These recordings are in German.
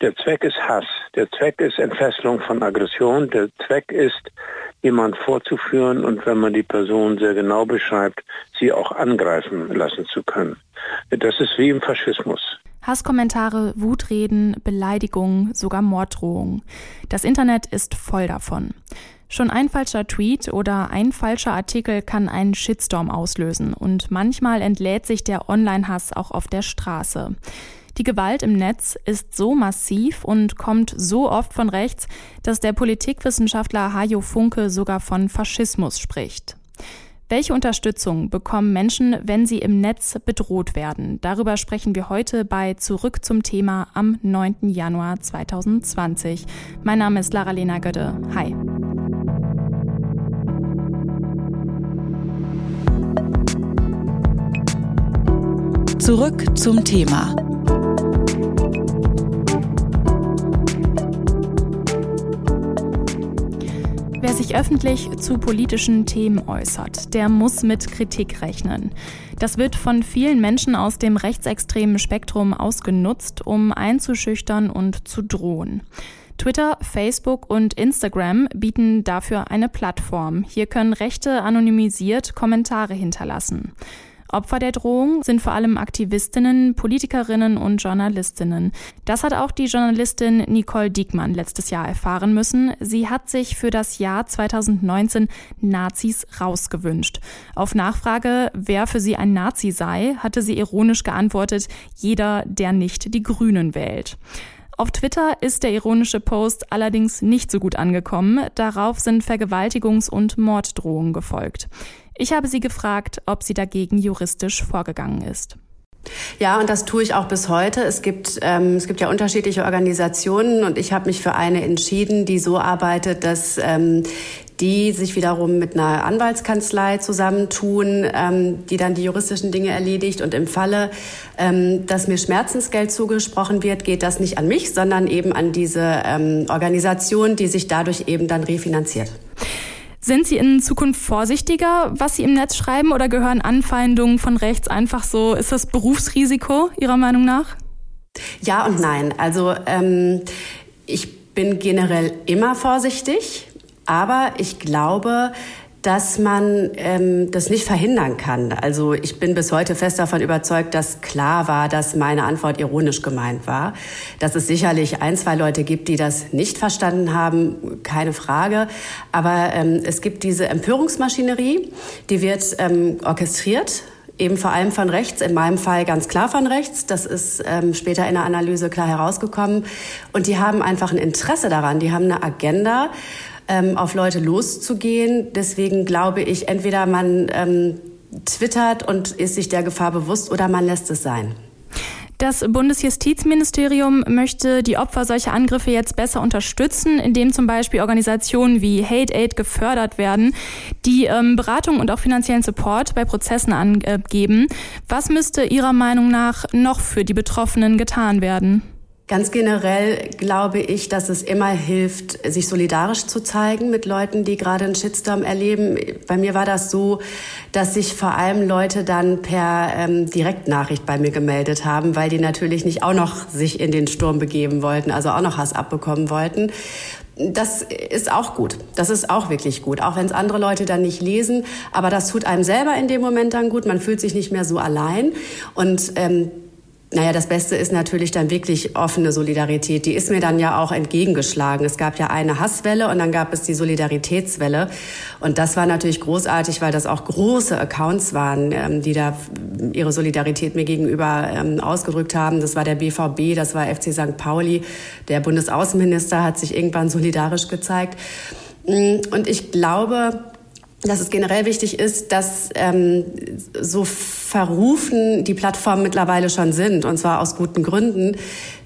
Der Zweck ist Hass. Der Zweck ist Entfesselung von Aggression. Der Zweck ist, jemand vorzuführen und wenn man die Person sehr genau beschreibt, sie auch angreifen lassen zu können. Das ist wie im Faschismus. Hasskommentare, Wutreden, Beleidigungen, sogar Morddrohungen. Das Internet ist voll davon. Schon ein falscher Tweet oder ein falscher Artikel kann einen Shitstorm auslösen und manchmal entlädt sich der Online-Hass auch auf der Straße. Die Gewalt im Netz ist so massiv und kommt so oft von rechts, dass der Politikwissenschaftler Hajo Funke sogar von Faschismus spricht. Welche Unterstützung bekommen Menschen, wenn sie im Netz bedroht werden? Darüber sprechen wir heute bei Zurück zum Thema am 9. Januar 2020. Mein Name ist Lara-Lena Götte. Hi. Zurück zum Thema sich öffentlich zu politischen Themen äußert, der muss mit Kritik rechnen. Das wird von vielen Menschen aus dem rechtsextremen Spektrum ausgenutzt, um einzuschüchtern und zu drohen. Twitter, Facebook und Instagram bieten dafür eine Plattform. Hier können Rechte anonymisiert Kommentare hinterlassen. Opfer der Drohung sind vor allem Aktivistinnen, Politikerinnen und Journalistinnen. Das hat auch die Journalistin Nicole Diekmann letztes Jahr erfahren müssen. Sie hat sich für das Jahr 2019 Nazis rausgewünscht. Auf Nachfrage, wer für sie ein Nazi sei, hatte sie ironisch geantwortet, jeder, der nicht die Grünen wählt. Auf Twitter ist der ironische Post allerdings nicht so gut angekommen. Darauf sind Vergewaltigungs- und Morddrohungen gefolgt. Ich habe sie gefragt, ob sie dagegen juristisch vorgegangen ist. Ja, und das tue ich auch bis heute. Es gibt, ähm, es gibt ja unterschiedliche Organisationen und ich habe mich für eine entschieden, die so arbeitet, dass ähm, die sich wiederum mit einer Anwaltskanzlei zusammentun, ähm, die dann die juristischen Dinge erledigt. Und im Falle, ähm, dass mir Schmerzensgeld zugesprochen wird, geht das nicht an mich, sondern eben an diese ähm, Organisation, die sich dadurch eben dann refinanziert. Sind Sie in Zukunft vorsichtiger, was Sie im Netz schreiben, oder gehören Anfeindungen von rechts einfach so? Ist das Berufsrisiko Ihrer Meinung nach? Ja und nein. Also ähm, ich bin generell immer vorsichtig, aber ich glaube, dass man ähm, das nicht verhindern kann. Also ich bin bis heute fest davon überzeugt, dass klar war, dass meine Antwort ironisch gemeint war. Dass es sicherlich ein, zwei Leute gibt, die das nicht verstanden haben, keine Frage. Aber ähm, es gibt diese Empörungsmaschinerie, die wird ähm, orchestriert eben vor allem von rechts, in meinem Fall ganz klar von rechts. Das ist ähm, später in der Analyse klar herausgekommen. Und die haben einfach ein Interesse daran, die haben eine Agenda ähm, auf Leute loszugehen. Deswegen glaube ich, entweder man ähm, twittert und ist sich der Gefahr bewusst oder man lässt es sein. Das Bundesjustizministerium möchte die Opfer solcher Angriffe jetzt besser unterstützen, indem zum Beispiel Organisationen wie Hate Aid gefördert werden, die ähm, Beratung und auch finanziellen Support bei Prozessen angeben. Was müsste Ihrer Meinung nach noch für die Betroffenen getan werden? Ganz generell glaube ich, dass es immer hilft, sich solidarisch zu zeigen mit Leuten, die gerade einen Shitstorm erleben. Bei mir war das so, dass sich vor allem Leute dann per ähm, Direktnachricht bei mir gemeldet haben, weil die natürlich nicht auch noch sich in den Sturm begeben wollten, also auch noch Hass abbekommen wollten. Das ist auch gut. Das ist auch wirklich gut. Auch wenn es andere Leute dann nicht lesen. Aber das tut einem selber in dem Moment dann gut. Man fühlt sich nicht mehr so allein. Und ähm, naja, das Beste ist natürlich dann wirklich offene Solidarität. Die ist mir dann ja auch entgegengeschlagen. Es gab ja eine Hasswelle und dann gab es die Solidaritätswelle. Und das war natürlich großartig, weil das auch große Accounts waren, ähm, die da ihre Solidarität mir gegenüber ähm, ausgedrückt haben. Das war der BVB, das war FC St. Pauli. Der Bundesaußenminister hat sich irgendwann solidarisch gezeigt. Mm, und ich glaube, dass es generell wichtig ist, dass ähm, so verrufen die Plattformen mittlerweile schon sind, und zwar aus guten Gründen,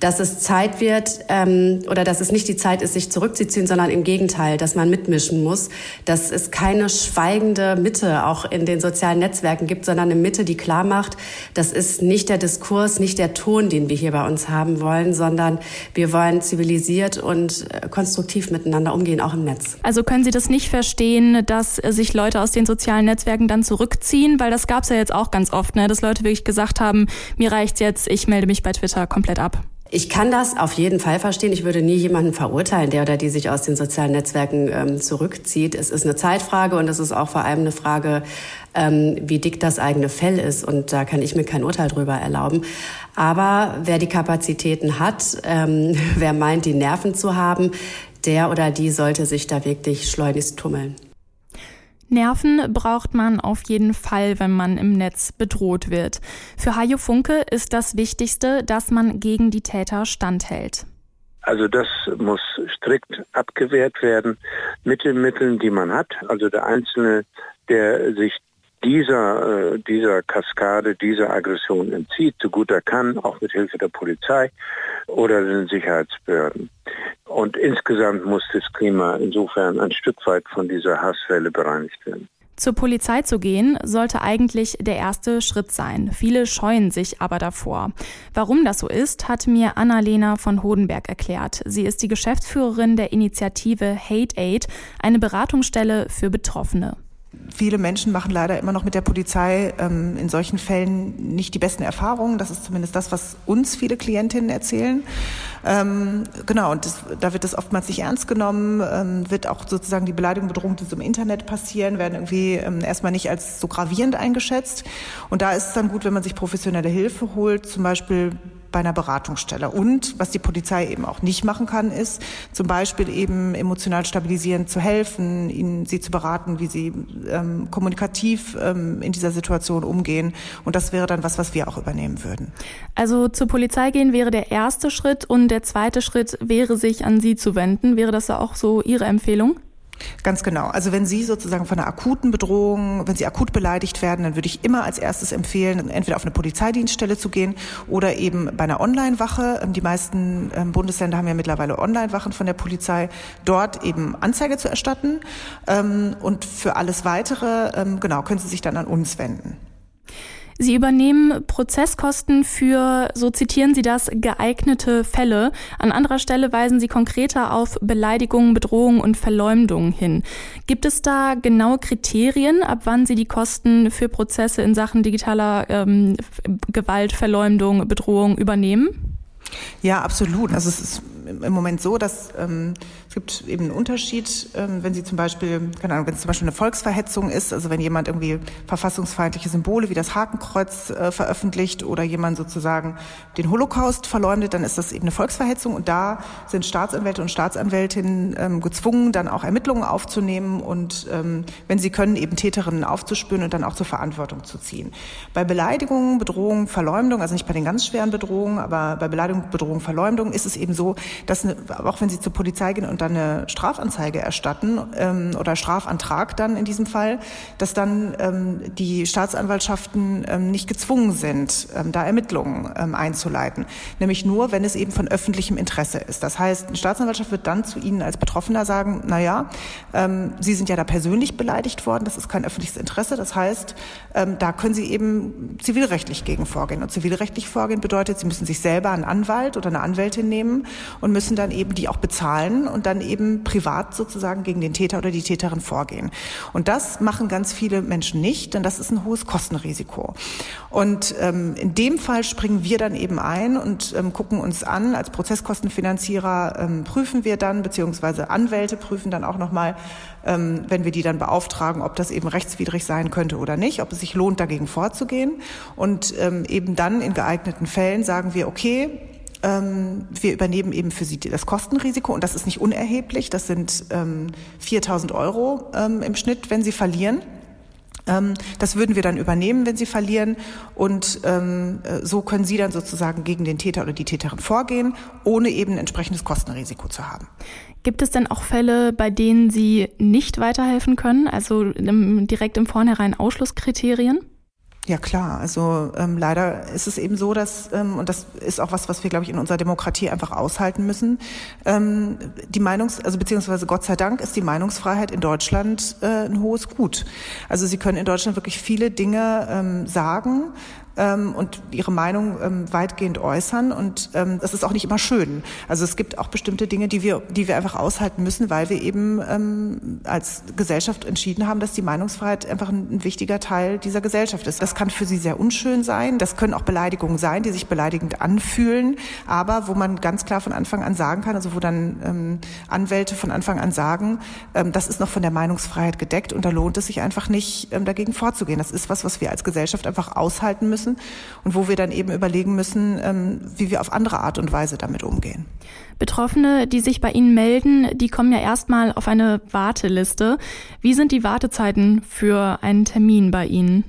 dass es Zeit wird ähm, oder dass es nicht die Zeit ist, sich zurückzuziehen, sondern im Gegenteil, dass man mitmischen muss, dass es keine schweigende Mitte auch in den sozialen Netzwerken gibt, sondern eine Mitte, die klar macht, das ist nicht der Diskurs, nicht der Ton, den wir hier bei uns haben wollen, sondern wir wollen zivilisiert und äh, konstruktiv miteinander umgehen, auch im Netz. Also können Sie das nicht verstehen, dass sich Leute aus den sozialen Netzwerken dann zurückziehen, weil das gab es ja jetzt auch ganz oft, ne? dass Leute wirklich gesagt haben, mir reicht's jetzt, ich melde mich bei Twitter komplett ab. Ich kann das auf jeden Fall verstehen. Ich würde nie jemanden verurteilen, der oder die sich aus den sozialen Netzwerken ähm, zurückzieht. Es ist eine Zeitfrage und es ist auch vor allem eine Frage, ähm, wie dick das eigene Fell ist. Und da kann ich mir kein Urteil drüber erlauben. Aber wer die Kapazitäten hat, ähm, wer meint, die Nerven zu haben, der oder die sollte sich da wirklich schleunigst tummeln. Nerven braucht man auf jeden Fall, wenn man im Netz bedroht wird. Für Hajo Funke ist das Wichtigste, dass man gegen die Täter standhält. Also das muss strikt abgewehrt werden mit den Mitteln, die man hat. Also der Einzelne, der sich dieser, äh, dieser Kaskade, dieser Aggression entzieht, so gut er kann, auch mit Hilfe der Polizei oder den Sicherheitsbehörden. Und insgesamt muss das Klima insofern ein Stück weit von dieser Hasswelle bereinigt werden. Zur Polizei zu gehen, sollte eigentlich der erste Schritt sein. Viele scheuen sich aber davor. Warum das so ist, hat mir Annalena von Hodenberg erklärt. Sie ist die Geschäftsführerin der Initiative Hate Aid, eine Beratungsstelle für Betroffene. Viele Menschen machen leider immer noch mit der Polizei ähm, in solchen Fällen nicht die besten Erfahrungen. Das ist zumindest das, was uns viele Klientinnen erzählen. Ähm, genau, und das, da wird es oftmals nicht ernst genommen, ähm, wird auch sozusagen die Beleidigung, Bedrohung, die so im Internet passieren, werden irgendwie ähm, erstmal nicht als so gravierend eingeschätzt. Und da ist es dann gut, wenn man sich professionelle Hilfe holt, zum Beispiel bei einer Beratungsstelle. Und was die Polizei eben auch nicht machen kann, ist zum Beispiel eben emotional stabilisierend zu helfen, ihnen sie zu beraten, wie sie ähm, kommunikativ ähm, in dieser Situation umgehen. Und das wäre dann was, was wir auch übernehmen würden. Also zur Polizei gehen wäre der erste Schritt und der zweite Schritt wäre, sich an Sie zu wenden. Wäre das auch so Ihre Empfehlung? Ganz genau. Also wenn Sie sozusagen von einer akuten Bedrohung, wenn Sie akut beleidigt werden, dann würde ich immer als erstes empfehlen, entweder auf eine Polizeidienststelle zu gehen oder eben bei einer Online-Wache. Ähm, die meisten ähm, Bundesländer haben ja mittlerweile Online-Wachen von der Polizei, dort eben Anzeige zu erstatten. Ähm, und für alles weitere, genau, können Sie sich dann an uns wenden. Sie übernehmen Prozesskosten für, so zitieren Sie das, geeignete Fälle. An anderer Stelle weisen Sie konkreter auf Beleidigungen, Bedrohungen und Verleumdungen hin. Gibt es da genaue Kriterien, ab wann Sie die Kosten für Prozesse in Sachen digitaler ähm, Gewalt, Verleumdung, Bedrohung übernehmen? Ja, absolut. Also es ist im Moment so, dass ähm, es gibt eben einen Unterschied, ähm, wenn Sie zum Beispiel, keine Ahnung, wenn es zum Beispiel eine Volksverhetzung ist, also wenn jemand irgendwie verfassungsfeindliche Symbole wie das Hakenkreuz äh, veröffentlicht oder jemand sozusagen den Holocaust verleumdet, dann ist das eben eine Volksverhetzung und da sind Staatsanwälte und Staatsanwältinnen ähm, gezwungen, dann auch Ermittlungen aufzunehmen und ähm, wenn sie können, eben Täterinnen aufzuspüren und dann auch zur Verantwortung zu ziehen. Bei Beleidigungen, Bedrohungen, Verleumdung, also nicht bei den ganz schweren Bedrohungen, aber bei Beleidigung, Bedrohung, Verleumdung ist es eben so, dass eine, auch wenn Sie zur Polizei gehen und dann eine Strafanzeige erstatten ähm, oder Strafantrag dann in diesem Fall, dass dann ähm, die Staatsanwaltschaften ähm, nicht gezwungen sind, ähm, da Ermittlungen ähm, einzuleiten. Nämlich nur, wenn es eben von öffentlichem Interesse ist. Das heißt, eine Staatsanwaltschaft wird dann zu Ihnen als Betroffener sagen, na ja, ähm, Sie sind ja da persönlich beleidigt worden, das ist kein öffentliches Interesse. Das heißt, ähm, da können Sie eben zivilrechtlich gegen vorgehen. Und zivilrechtlich vorgehen bedeutet, Sie müssen sich selber einen Anwalt oder eine Anwältin nehmen und müssen dann eben die auch bezahlen und dann eben privat sozusagen gegen den Täter oder die Täterin vorgehen. Und das machen ganz viele Menschen nicht, denn das ist ein hohes Kostenrisiko. Und ähm, in dem Fall springen wir dann eben ein und ähm, gucken uns an, als Prozesskostenfinanzierer ähm, prüfen wir dann, beziehungsweise Anwälte prüfen dann auch nochmal, ähm, wenn wir die dann beauftragen, ob das eben rechtswidrig sein könnte oder nicht, ob es sich lohnt, dagegen vorzugehen. Und ähm, eben dann in geeigneten Fällen sagen wir, okay, ähm, wir übernehmen eben für sie das Kostenrisiko und das ist nicht unerheblich. Das sind ähm, 4.000 Euro ähm, im Schnitt, wenn sie verlieren. Ähm, das würden wir dann übernehmen, wenn sie verlieren. Und ähm, äh, so können Sie dann sozusagen gegen den Täter oder die Täterin vorgehen, ohne eben entsprechendes Kostenrisiko zu haben. Gibt es denn auch Fälle, bei denen Sie nicht weiterhelfen können, also direkt im Vornherein Ausschlusskriterien? Ja klar, also ähm, leider ist es eben so, dass ähm, und das ist auch was, was wir glaube ich in unserer Demokratie einfach aushalten müssen. Ähm, die Meinungs, also beziehungsweise Gott sei Dank ist die Meinungsfreiheit in Deutschland äh, ein hohes Gut. Also Sie können in Deutschland wirklich viele Dinge ähm, sagen ähm, und ihre Meinung ähm, weitgehend äußern. Und ähm, das ist auch nicht immer schön. Also es gibt auch bestimmte Dinge, die wir, die wir einfach aushalten müssen, weil wir eben ähm, als Gesellschaft entschieden haben, dass die Meinungsfreiheit einfach ein, ein wichtiger Teil dieser Gesellschaft ist. Das kann für sie sehr unschön sein. Das können auch Beleidigungen sein, die sich beleidigend anfühlen, aber wo man ganz klar von Anfang an sagen kann, also wo dann ähm, Anwälte von Anfang an sagen, ähm, das ist noch von der Meinungsfreiheit gedeckt und da lohnt es sich einfach nicht, ähm, dagegen vorzugehen. Das ist was, was wir als Gesellschaft einfach aushalten müssen müssen und wo wir dann eben überlegen müssen, ähm, wie wir auf andere Art und Weise damit umgehen. Betroffene, die sich bei Ihnen melden, die kommen ja erstmal auf eine Warteliste. Wie sind die Wartezeiten für einen Termin bei Ihnen?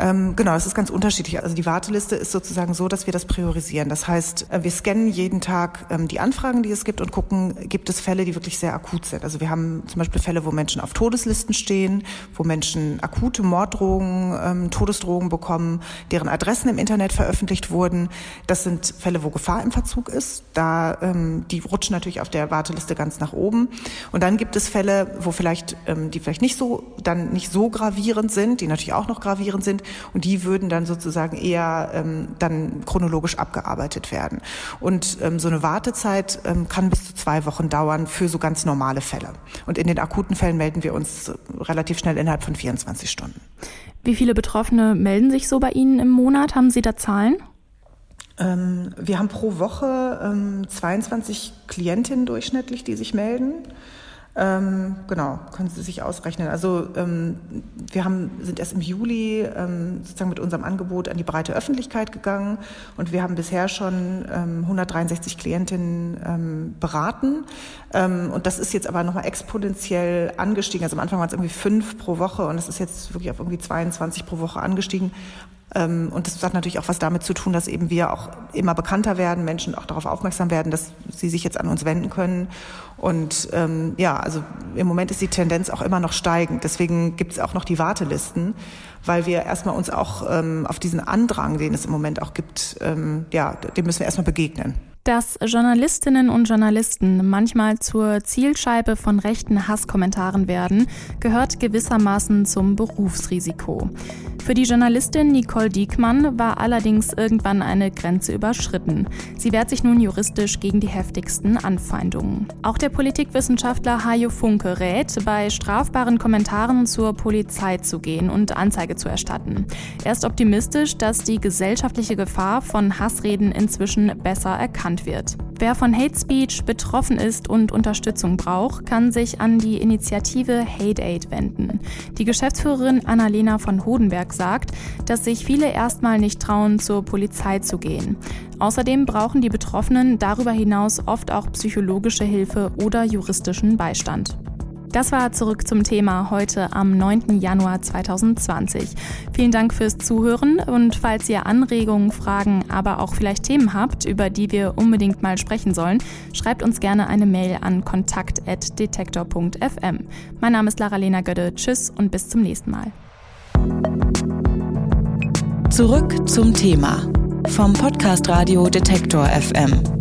Ähm, genau, es ist ganz unterschiedlich. Also die Warteliste ist sozusagen so, dass wir das priorisieren. Das heißt, äh, wir scannen jeden Tag ähm, die Anfragen, die es gibt und gucken, gibt es Fälle, die wirklich sehr akut sind. Also wir haben zum Beispiel Fälle, wo Menschen auf Todeslisten stehen, wo Menschen akute Morddrohungen, ähm, Todesdrohungen bekommen, deren Adressen im Internet veröffentlicht wurden. Das sind Fälle, wo Gefahr im Verzug ist. Da ähm, die rutschen natürlich auf der Warteliste ganz nach oben. Und dann gibt es Fälle, wo vielleicht ähm, die vielleicht nicht so dann nicht so gravierend sind, die natürlich auch noch gravierend sind, und die würden dann sozusagen eher ähm, dann chronologisch abgearbeitet werden. Und ähm, so eine Wartezeit ähm, kann bis zu zwei Wochen dauern für so ganz normale Fälle. Und in den akuten Fällen melden wir uns relativ schnell innerhalb von 24 Stunden. Wie viele Betroffene melden sich so bei Ihnen im Monat? Haben Sie da Zahlen? Ähm, wir haben pro Woche ähm, 22 Klientinnen durchschnittlich, die sich melden. Ähm, genau, können Sie sich ausrechnen. Also ähm, wir haben, sind erst im Juli ähm, sozusagen mit unserem Angebot an die breite Öffentlichkeit gegangen und wir haben bisher schon 163 ähm, Klientinnen ähm, beraten. Ähm, und das ist jetzt aber nochmal exponentiell angestiegen. Also am Anfang waren es irgendwie fünf pro Woche und es ist jetzt wirklich auf irgendwie 22 pro Woche angestiegen. Ähm, und das hat natürlich auch was damit zu tun, dass eben wir auch immer bekannter werden, Menschen auch darauf aufmerksam werden, dass sie sich jetzt an uns wenden können. Und ähm, ja, also im Moment ist die Tendenz auch immer noch steigend. Deswegen gibt es auch noch die Wartelisten, weil wir erstmal uns auch ähm, auf diesen Andrang, den es im Moment auch gibt, ähm, ja, dem müssen wir erstmal begegnen. Dass Journalistinnen und Journalisten manchmal zur Zielscheibe von rechten Hasskommentaren werden, gehört gewissermaßen zum Berufsrisiko. Für die Journalistin Nicole Diekmann war allerdings irgendwann eine Grenze überschritten. Sie wehrt sich nun juristisch gegen die heftigsten Anfeindungen. Auch der Politikwissenschaftler Hajo Funke rät, bei strafbaren Kommentaren zur Polizei zu gehen und Anzeige zu erstatten. Er ist optimistisch, dass die gesellschaftliche Gefahr von Hassreden inzwischen besser erkannt wird. Wer von Hate Speech betroffen ist und Unterstützung braucht, kann sich an die Initiative Hate Aid wenden. Die Geschäftsführerin Annalena von Hodenberg sagt, dass sich viele erstmal nicht trauen, zur Polizei zu gehen. Außerdem brauchen die Betroffenen darüber hinaus oft auch psychologische Hilfe oder juristischen Beistand. Das war zurück zum Thema heute am 9. Januar 2020. Vielen Dank fürs Zuhören und falls ihr Anregungen, Fragen, aber auch vielleicht Themen habt, über die wir unbedingt mal sprechen sollen, schreibt uns gerne eine Mail an kontakt.detektor.fm. Mein Name ist Lara-Lena Gödde. Tschüss und bis zum nächsten Mal. Zurück zum Thema vom Podcast Radio Detektor FM.